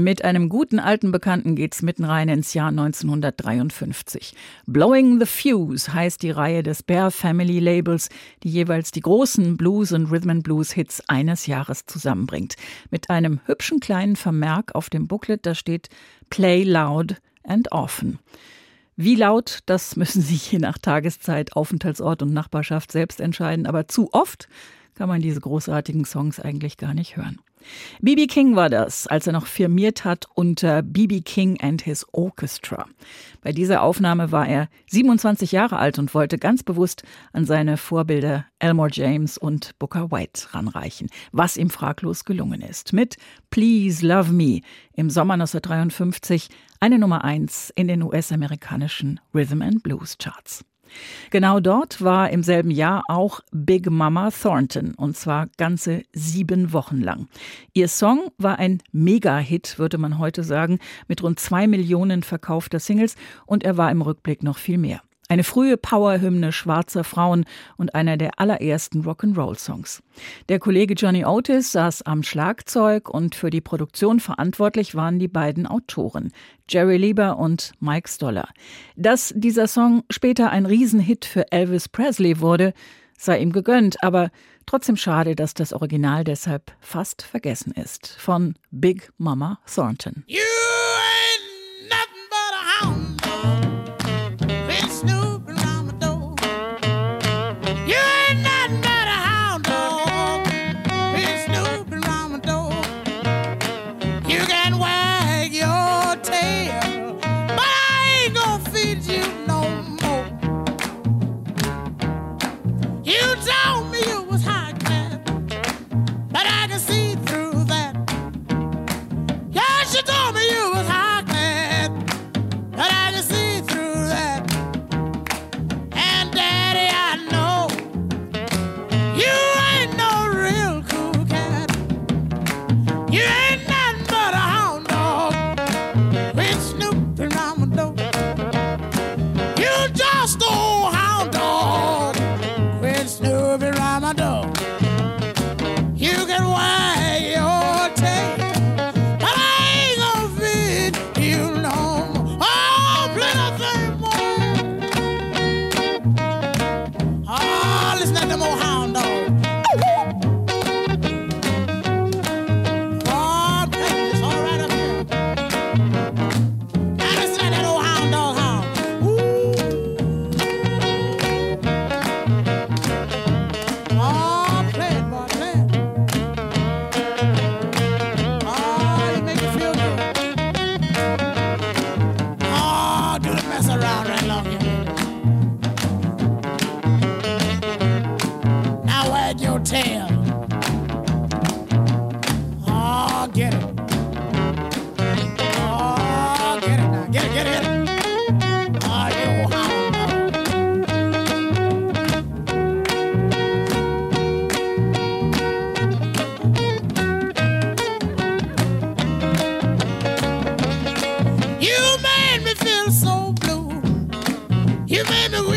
Mit einem guten alten Bekannten geht's mitten rein ins Jahr 1953. Blowing the Fuse heißt die Reihe des Bear Family Labels, die jeweils die großen Blues und Rhythm and Blues Hits eines Jahres zusammenbringt. Mit einem hübschen kleinen Vermerk auf dem Booklet, da steht Play loud and often. Wie laut, das müssen Sie je nach Tageszeit, Aufenthaltsort und Nachbarschaft selbst entscheiden, aber zu oft kann man diese großartigen Songs eigentlich gar nicht hören. B.B. King war das, als er noch firmiert hat unter B.B. King and His Orchestra. Bei dieser Aufnahme war er 27 Jahre alt und wollte ganz bewusst an seine Vorbilder Elmore James und Booker White ranreichen, was ihm fraglos gelungen ist. Mit Please Love Me im Sommer 1953 eine Nummer eins in den US-amerikanischen Rhythm and Blues Charts. Genau dort war im selben Jahr auch Big Mama Thornton und zwar ganze sieben Wochen lang. Ihr Song war ein Mega-Hit, würde man heute sagen, mit rund zwei Millionen verkaufter Singles und er war im Rückblick noch viel mehr. Eine frühe Powerhymne schwarzer Frauen und einer der allerersten Rock'n'Roll-Songs. Der Kollege Johnny Otis saß am Schlagzeug und für die Produktion verantwortlich waren die beiden Autoren, Jerry Lieber und Mike Stoller. Dass dieser Song später ein Riesenhit für Elvis Presley wurde, sei ihm gegönnt, aber trotzdem schade, dass das Original deshalb fast vergessen ist. Von Big Mama Thornton. You You made me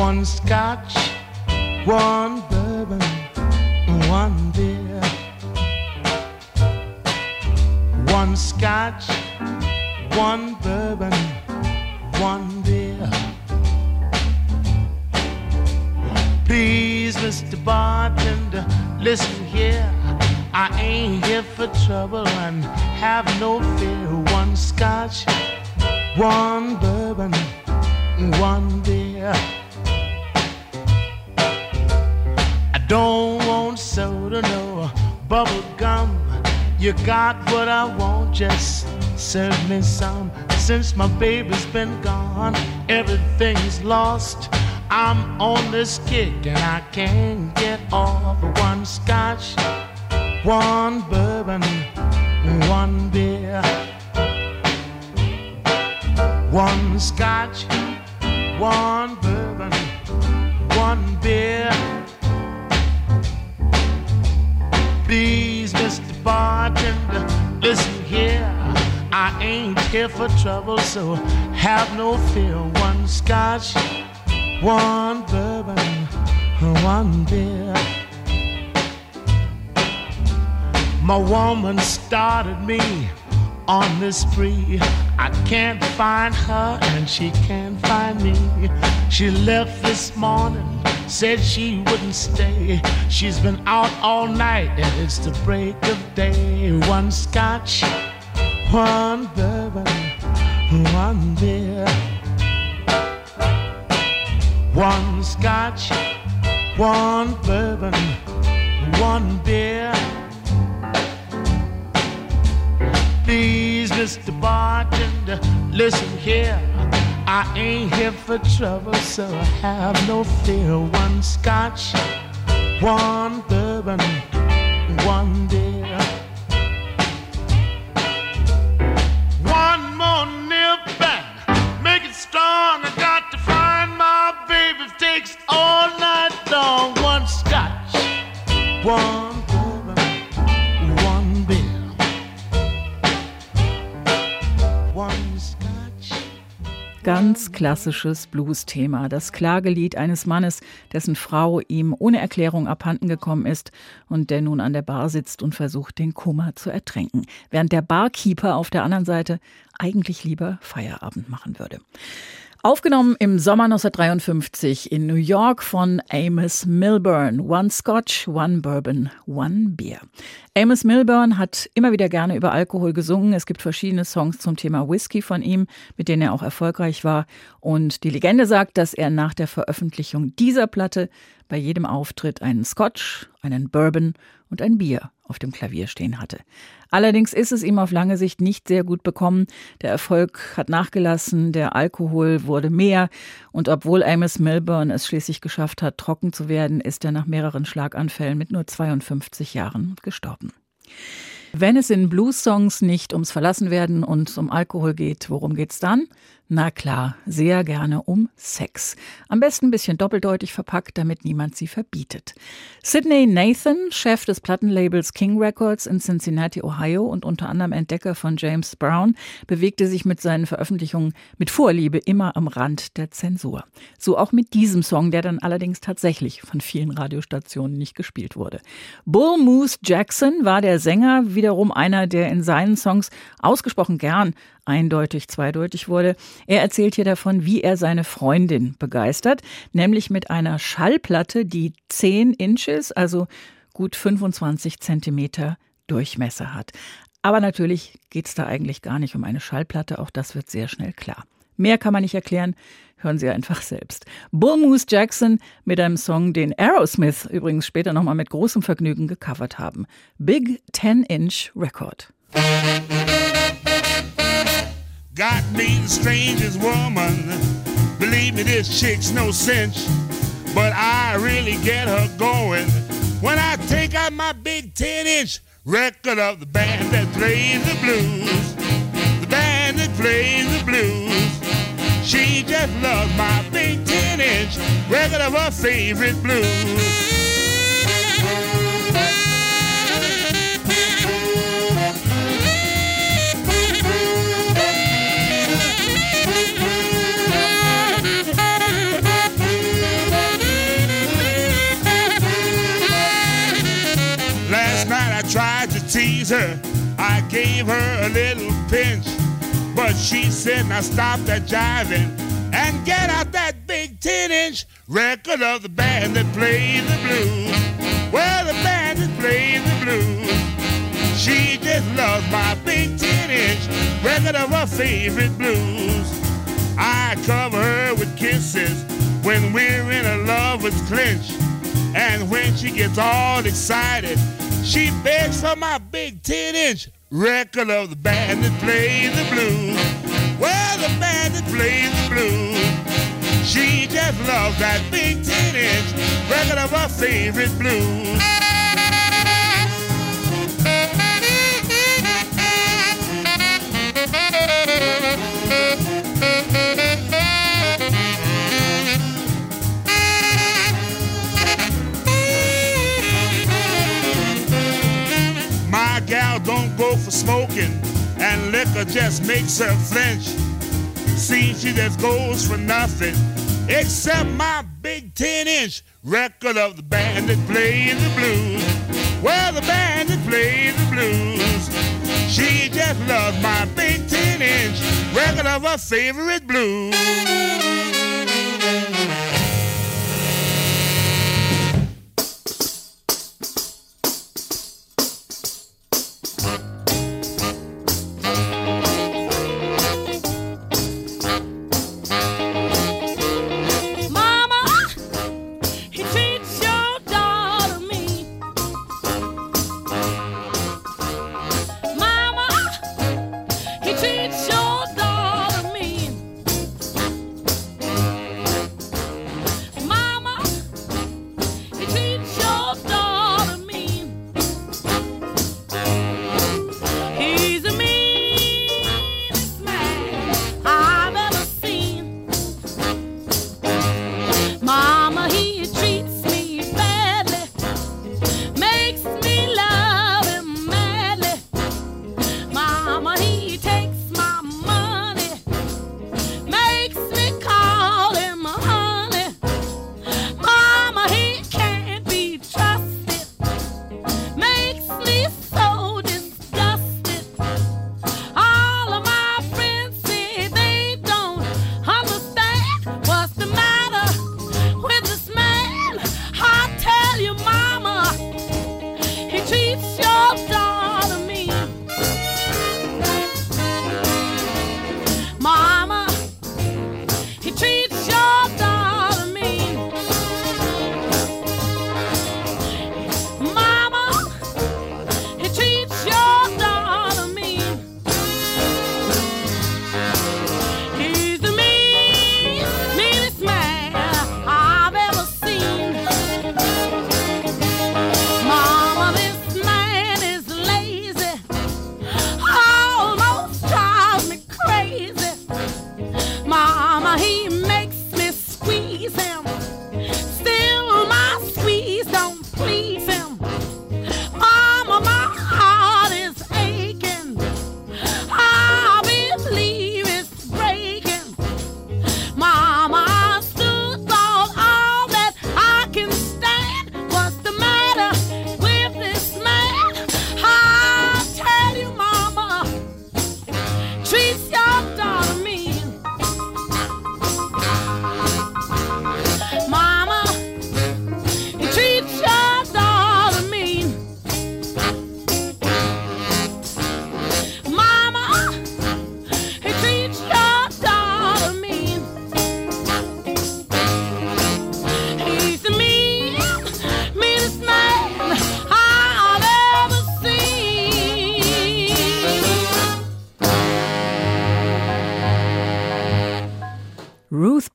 One scotch, one bourbon, one beer. One scotch, one bourbon, one beer. Please, Mr. Bartender, listen here. I ain't here for trouble and have no fear. One scotch, one bourbon, one beer. Don't want soda, no bubble gum. You got what I want, just serve me some. Since my baby's been gone, everything's lost. I'm on this kick and I can't get off. One scotch, one bourbon, one beer. One scotch, one bourbon, one beer. Ain't here for trouble, so have no fear. One scotch, one bourbon, one beer. My woman started me on this spree. I can't find her and she can't find me. She left this morning, said she wouldn't stay. She's been out all night and it's the break of day. One scotch, one bourbon, one beer. One scotch, one bourbon, one beer. Please, Mr. Bartender, listen here. I ain't here for trouble, so have no fear. One scotch, one bourbon, one klassisches Blues-Thema. Das Klagelied eines Mannes, dessen Frau ihm ohne Erklärung abhanden gekommen ist und der nun an der Bar sitzt und versucht, den Kummer zu ertränken. Während der Barkeeper auf der anderen Seite eigentlich lieber Feierabend machen würde. Aufgenommen im Sommer 1953 in New York von Amos Milburn. One Scotch, One Bourbon, One Beer. Amos Milburn hat immer wieder gerne über Alkohol gesungen. Es gibt verschiedene Songs zum Thema Whisky von ihm, mit denen er auch erfolgreich war. Und die Legende sagt, dass er nach der Veröffentlichung dieser Platte bei jedem Auftritt einen Scotch, einen Bourbon und ein Bier auf dem Klavier stehen hatte. Allerdings ist es ihm auf lange Sicht nicht sehr gut bekommen. Der Erfolg hat nachgelassen, der Alkohol wurde mehr und obwohl Amos Milburn es schließlich geschafft hat, trocken zu werden, ist er nach mehreren Schlaganfällen mit nur 52 Jahren gestorben. Wenn es in Blues-Songs nicht ums Verlassenwerden und um Alkohol geht, worum geht's dann? Na klar, sehr gerne um Sex. Am besten ein bisschen doppeldeutig verpackt, damit niemand sie verbietet. Sidney Nathan, Chef des Plattenlabels King Records in Cincinnati, Ohio und unter anderem Entdecker von James Brown, bewegte sich mit seinen Veröffentlichungen mit Vorliebe immer am Rand der Zensur. So auch mit diesem Song, der dann allerdings tatsächlich von vielen Radiostationen nicht gespielt wurde. Bull Moose Jackson war der Sänger, wiederum einer, der in seinen Songs ausgesprochen gern eindeutig zweideutig wurde. Er erzählt hier davon, wie er seine Freundin begeistert, nämlich mit einer Schallplatte, die 10 Inches, also gut 25 Zentimeter Durchmesser hat. Aber natürlich geht es da eigentlich gar nicht um eine Schallplatte, auch das wird sehr schnell klar. Mehr kann man nicht erklären, hören Sie einfach selbst. Bull Moose Jackson mit einem Song, den Aerosmith übrigens später nochmal mit großem Vergnügen gecovert haben. Big 10-Inch Record. Got me the strangest woman. Believe me, this chick's no cinch. But I really get her going when I take out my big 10 inch record of the band that plays the blues. The band that plays the blues. She just loves my big 10 inch record of her favorite blues. Gave her a little pinch, but she said, now stop that jiving and get out that big 10 inch record of the band that plays the blues. Well, the band that plays the blues. She just loves my big 10 inch record of her favorite blues. I cover her with kisses when we're in a lover's clinch. And when she gets all excited, she begs for my big 10 inch record of the band that plays the blues. Well, the band that plays the blues. She just loves that big 10 inch record of her favorite blues. Don't go for smoking, and liquor just makes her flinch. See, she just goes for nothing except my big 10 inch record of the band that plays the blues. Well, the band that plays the blues. She just loves my big 10 inch record of her favorite blues.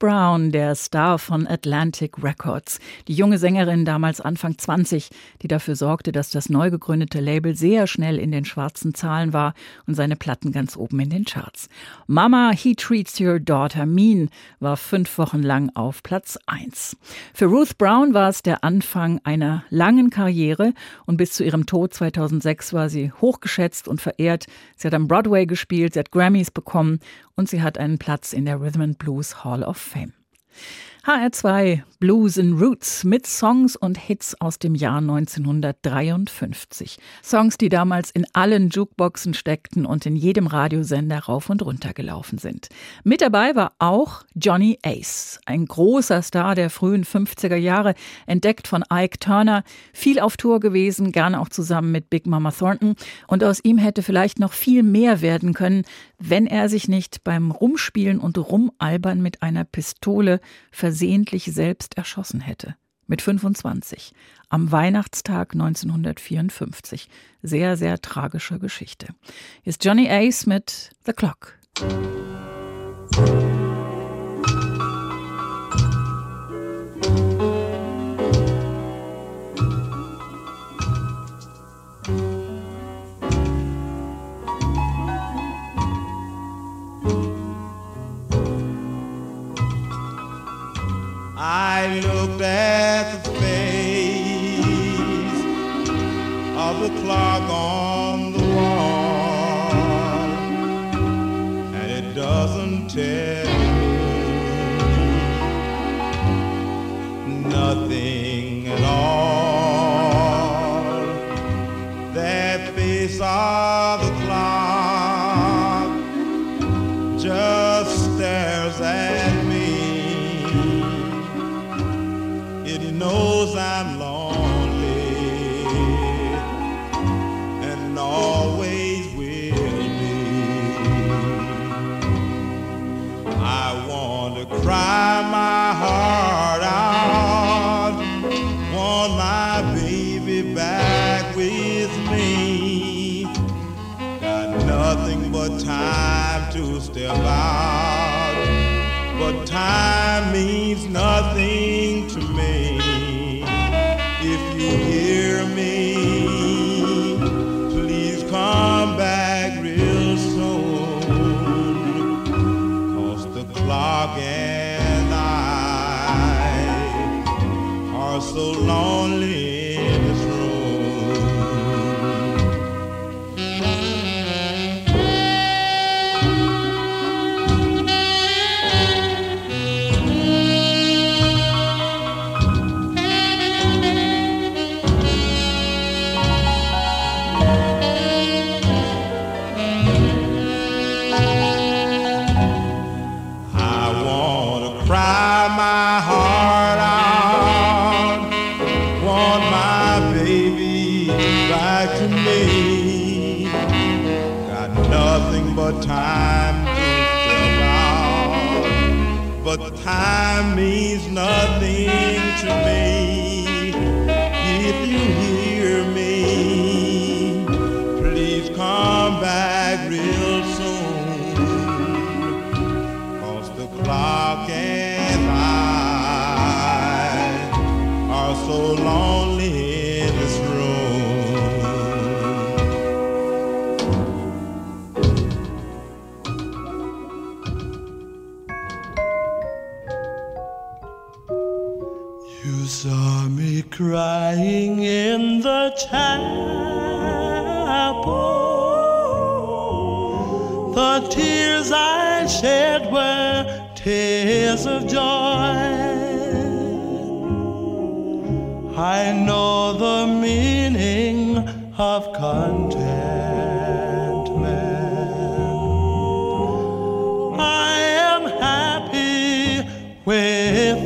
Brown, der Star von Atlantic Records. Die junge Sängerin, damals Anfang 20, die dafür sorgte, dass das neu gegründete Label sehr schnell in den schwarzen Zahlen war und seine Platten ganz oben in den Charts. Mama, He Treats Your Daughter Mean war fünf Wochen lang auf Platz 1. Für Ruth Brown war es der Anfang einer langen Karriere und bis zu ihrem Tod 2006 war sie hochgeschätzt und verehrt. Sie hat am Broadway gespielt, sie hat Grammys bekommen und sie hat einen Platz in der Rhythm and Blues Hall of Fame. HR2 Blues and Roots mit Songs und Hits aus dem Jahr 1953. Songs, die damals in allen Jukeboxen steckten und in jedem Radiosender rauf und runter gelaufen sind. Mit dabei war auch Johnny Ace, ein großer Star der frühen 50er Jahre, entdeckt von Ike Turner, viel auf Tour gewesen, gerne auch zusammen mit Big Mama Thornton. Und aus ihm hätte vielleicht noch viel mehr werden können, wenn er sich nicht beim Rumspielen und Rumalbern mit einer Pistole versehentlich selbst erschossen hätte. Mit 25. Am Weihnachtstag 1954. Sehr, sehr tragische Geschichte. Hier ist Johnny Ace mit The Clock. I looked at the face of the clock on the wall, and it doesn't tell me nothing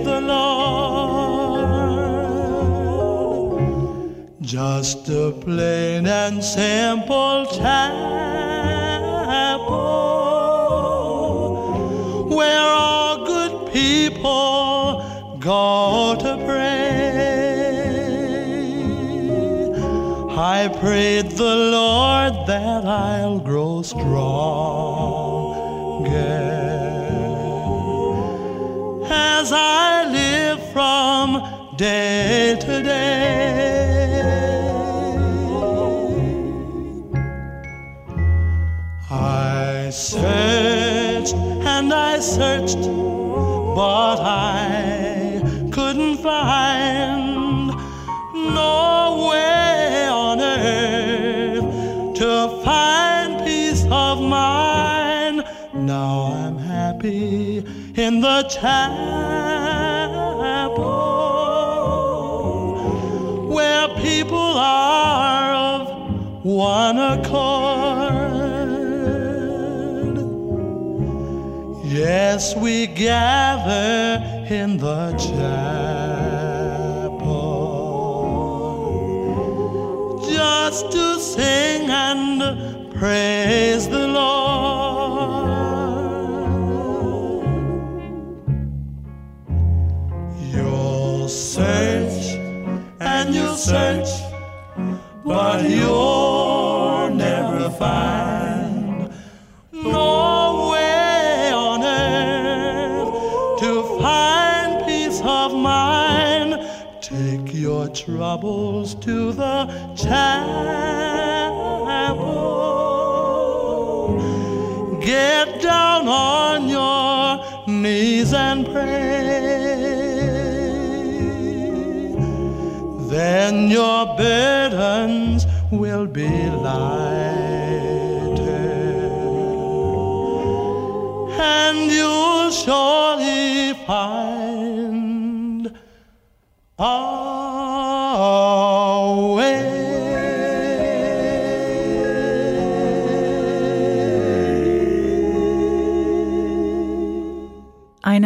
the Lord. Just a plain and simple chapel where all good people go to pray. I prayed the Lord that I'll grow stronger. As I live from day to day. I searched and I searched, but I couldn't find Now I'm happy in the chapel where people are of one accord. Yes, we gather in the chapel just to sing and praise the Lord. Search, but you'll never find no way on earth to find peace of mind. Take your troubles to the chapel. Get down on your knees and pray. Then your burdens will be lighter, and you'll surely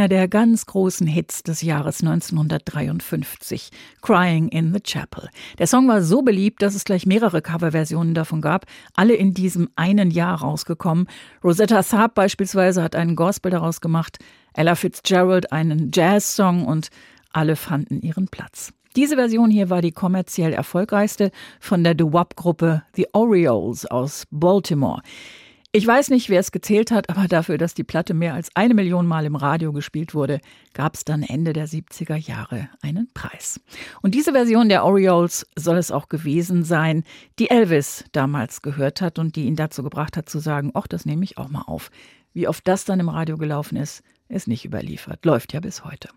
Einer der ganz großen Hits des Jahres 1953, Crying in the Chapel. Der Song war so beliebt, dass es gleich mehrere Coverversionen davon gab, alle in diesem einen Jahr rausgekommen. Rosetta Tharpe beispielsweise hat einen Gospel daraus gemacht, Ella Fitzgerald einen Jazz-Song und alle fanden ihren Platz. Diese Version hier war die kommerziell erfolgreichste von der Doo-Wop-Gruppe The Orioles aus Baltimore. Ich weiß nicht, wer es gezählt hat, aber dafür, dass die Platte mehr als eine Million Mal im Radio gespielt wurde, gab es dann Ende der 70er Jahre einen Preis. Und diese Version der Orioles soll es auch gewesen sein, die Elvis damals gehört hat und die ihn dazu gebracht hat zu sagen, ach, das nehme ich auch mal auf. Wie oft das dann im Radio gelaufen ist, ist nicht überliefert, läuft ja bis heute.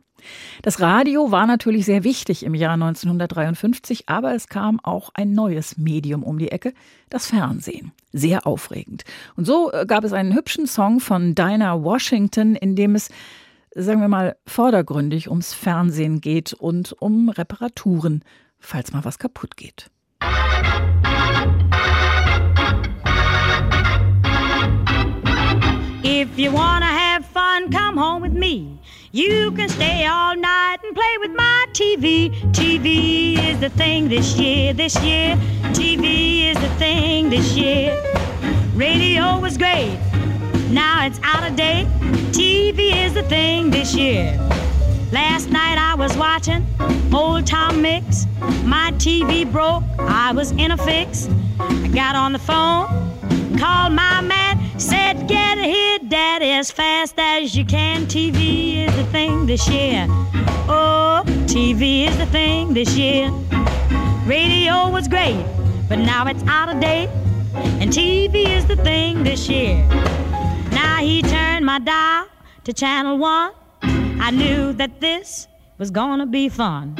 Das Radio war natürlich sehr wichtig im Jahr 1953, aber es kam auch ein neues Medium um die Ecke, das Fernsehen. Sehr aufregend. Und so äh, gab es einen hübschen Song von Dinah Washington, in dem es, sagen wir mal, vordergründig ums Fernsehen geht und um Reparaturen, falls mal was kaputt geht. If you wanna have fun, come home with me. You can stay all night and play with my TV. TV is the thing this year, this year. TV is the thing this year. Radio was great, now it's out of date. TV is the thing this year. Last night I was watching old Tom Mix. My TV broke, I was in a fix. I got on the phone, called my man, said, Get here, Daddy, as fast as you can. TV is the thing this year. Oh, TV is the thing this year. Radio was great, but now it's out of date. And TV is the thing this year. Now he turned my dial to channel one. I knew that this was gonna be fun.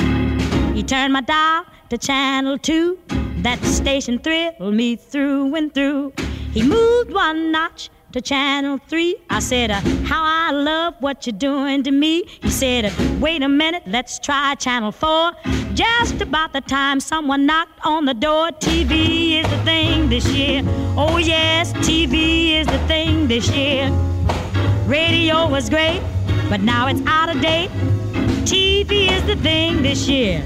He turned my dial to channel two. That station thrilled me through and through. He moved one notch to channel three. I said, uh, How I love what you're doing to me. He said, uh, Wait a minute, let's try channel four. Just about the time someone knocked on the door. TV is the thing this year. Oh, yes, TV is the thing this year. Radio was great, but now it's out of date. TV is the thing this year.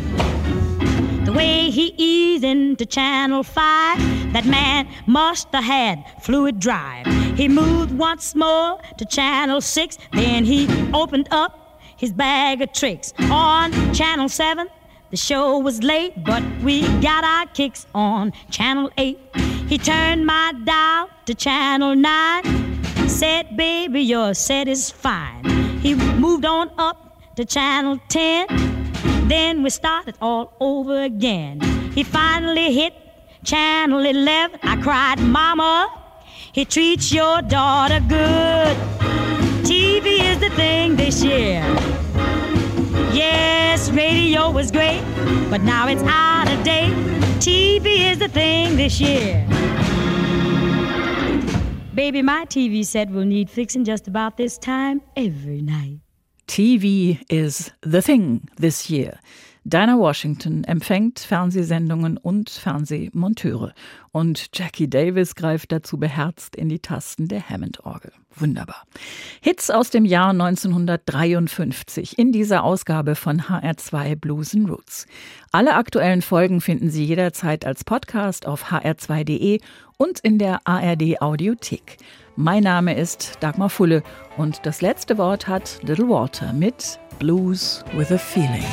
The way he eased into Channel 5, that man must have had fluid drive. He moved once more to Channel 6, then he opened up his bag of tricks. On Channel 7, the show was late, but we got our kicks on Channel 8. He turned my dial to Channel 9, said, Baby, your set is fine. He moved on up to Channel 10. Then we started all over again. He finally hit Channel 11. I cried, Mama, he treats your daughter good. TV is the thing this year. Yes, radio was great, but now it's out of date. TV is the thing this year. Baby, my TV set will need fixing just about this time every night. TV is the thing this year. Dinah Washington empfängt Fernsehsendungen und Fernsehmonteure. Und Jackie Davis greift dazu beherzt in die Tasten der Hammond-Orgel. Wunderbar. Hits aus dem Jahr 1953 in dieser Ausgabe von HR2 Blues and Roots. Alle aktuellen Folgen finden Sie jederzeit als Podcast auf hr2.de und in der ARD Audiothek. Mein Name ist Dagmar Fulle und das letzte Wort hat Little Walter mit Blues with a Feeling.